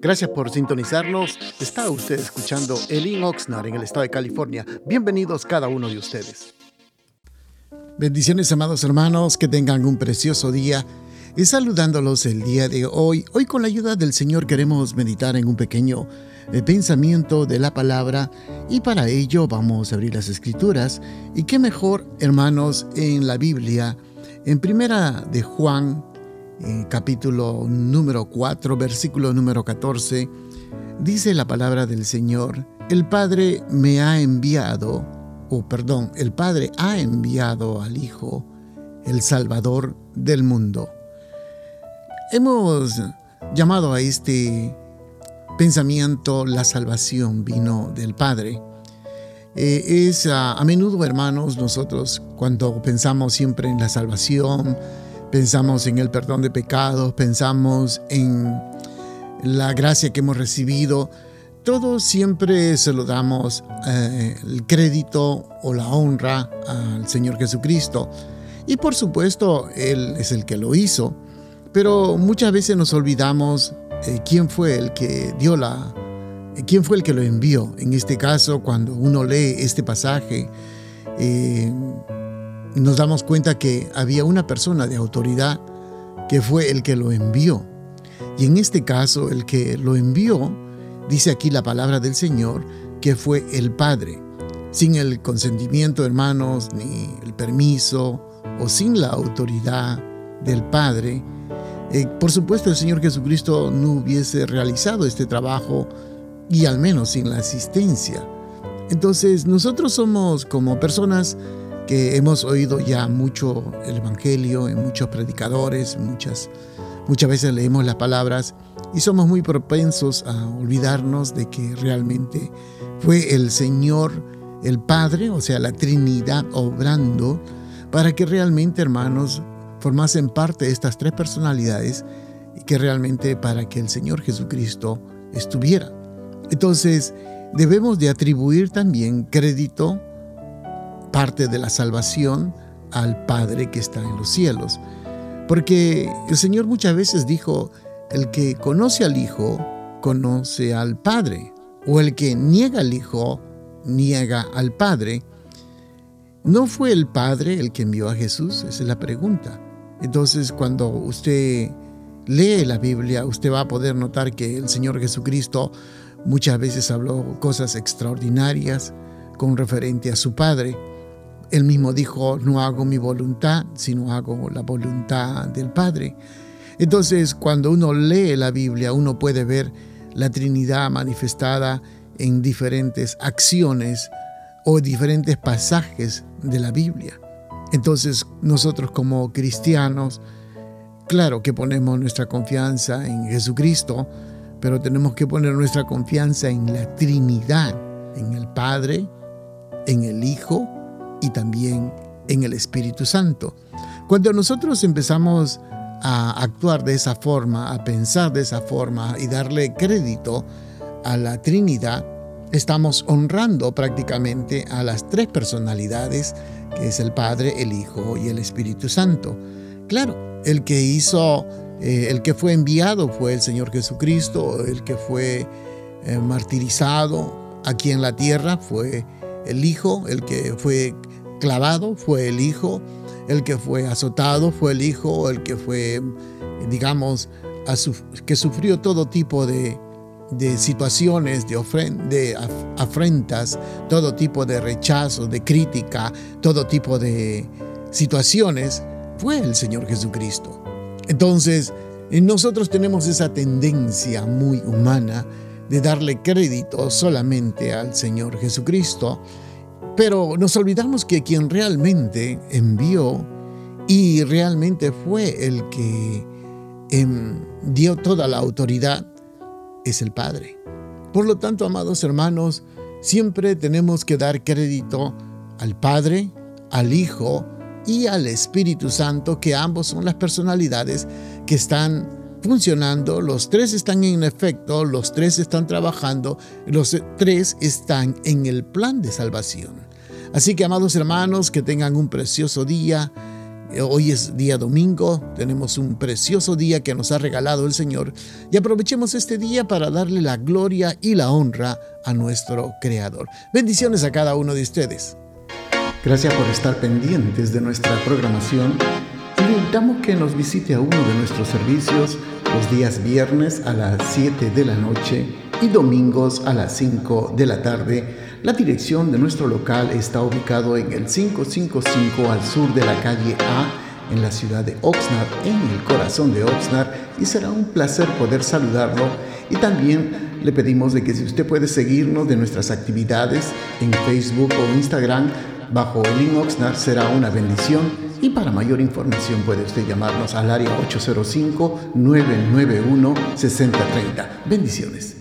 Gracias por sintonizarnos. Está usted escuchando Elin Oxnard en el estado de California. Bienvenidos cada uno de ustedes. Bendiciones, amados hermanos, que tengan un precioso día. Y saludándolos el día de hoy, hoy con la ayuda del Señor queremos meditar en un pequeño eh, pensamiento de la palabra y para ello vamos a abrir las escrituras. Y qué mejor, hermanos, en la Biblia, en primera de Juan, capítulo número 4, versículo número 14, dice la palabra del Señor, el Padre me ha enviado, o perdón, el Padre ha enviado al Hijo, el Salvador del mundo. Hemos llamado a este pensamiento la salvación vino del Padre. Eh, es a menudo, hermanos, nosotros cuando pensamos siempre en la salvación, pensamos en el perdón de pecados, pensamos en la gracia que hemos recibido, todo siempre se lo damos eh, el crédito o la honra al Señor Jesucristo. Y por supuesto, Él es el que lo hizo, pero muchas veces nos olvidamos eh, quién fue el que dio la, quién fue el que lo envió. En este caso, cuando uno lee este pasaje, eh, nos damos cuenta que había una persona de autoridad que fue el que lo envió. Y en este caso, el que lo envió, dice aquí la palabra del Señor, que fue el Padre. Sin el consentimiento, hermanos, ni el permiso, o sin la autoridad del Padre, eh, por supuesto el Señor Jesucristo no hubiese realizado este trabajo y al menos sin la asistencia. Entonces nosotros somos como personas que hemos oído ya mucho el Evangelio en muchos predicadores, muchas, muchas veces leemos las palabras y somos muy propensos a olvidarnos de que realmente fue el Señor, el Padre, o sea, la Trinidad obrando para que realmente, hermanos, formasen parte de estas tres personalidades y que realmente para que el Señor Jesucristo estuviera. Entonces, debemos de atribuir también crédito parte de la salvación al Padre que está en los cielos. Porque el Señor muchas veces dijo, el que conoce al Hijo, conoce al Padre. O el que niega al Hijo, niega al Padre. ¿No fue el Padre el que envió a Jesús? Esa es la pregunta. Entonces, cuando usted lee la Biblia, usted va a poder notar que el Señor Jesucristo muchas veces habló cosas extraordinarias con referente a su Padre. Él mismo dijo, no hago mi voluntad, sino hago la voluntad del Padre. Entonces, cuando uno lee la Biblia, uno puede ver la Trinidad manifestada en diferentes acciones o diferentes pasajes de la Biblia. Entonces, nosotros como cristianos, claro que ponemos nuestra confianza en Jesucristo, pero tenemos que poner nuestra confianza en la Trinidad, en el Padre, en el Hijo y también en el Espíritu Santo. Cuando nosotros empezamos a actuar de esa forma, a pensar de esa forma y darle crédito a la Trinidad, estamos honrando prácticamente a las tres personalidades, que es el Padre, el Hijo y el Espíritu Santo. Claro, el que hizo, eh, el que fue enviado fue el Señor Jesucristo, el que fue eh, martirizado aquí en la tierra fue el Hijo, el que fue clavado fue el Hijo, el que fue azotado fue el Hijo, el que fue, digamos, que sufrió todo tipo de, situaciones, de, afrentas, todo tipo de rechazo, de crítica, todo tipo de situaciones, fue el Señor Jesucristo. Entonces, nosotros tenemos esa tendencia muy humana de darle crédito solamente al Señor Jesucristo pero nos olvidamos que quien realmente envió y realmente fue el que em, dio toda la autoridad es el Padre. Por lo tanto, amados hermanos, siempre tenemos que dar crédito al Padre, al Hijo y al Espíritu Santo, que ambos son las personalidades que están funcionando, los tres están en efecto, los tres están trabajando, los tres están en el plan de salvación. Así que, amados hermanos, que tengan un precioso día. Hoy es día domingo, tenemos un precioso día que nos ha regalado el Señor y aprovechemos este día para darle la gloria y la honra a nuestro Creador. Bendiciones a cada uno de ustedes. Gracias por estar pendientes de nuestra programación invitamos que nos visite a uno de nuestros servicios los días viernes a las 7 de la noche y domingos a las 5 de la tarde. La dirección de nuestro local está ubicado en el 555 al sur de la calle A en la ciudad de Oxnard, en el corazón de Oxnard, y será un placer poder saludarlo. Y también le pedimos de que si usted puede seguirnos de nuestras actividades en Facebook o Instagram bajo Oxnard será una bendición. Y para mayor información puede usted llamarnos al área 805-991-6030. Bendiciones.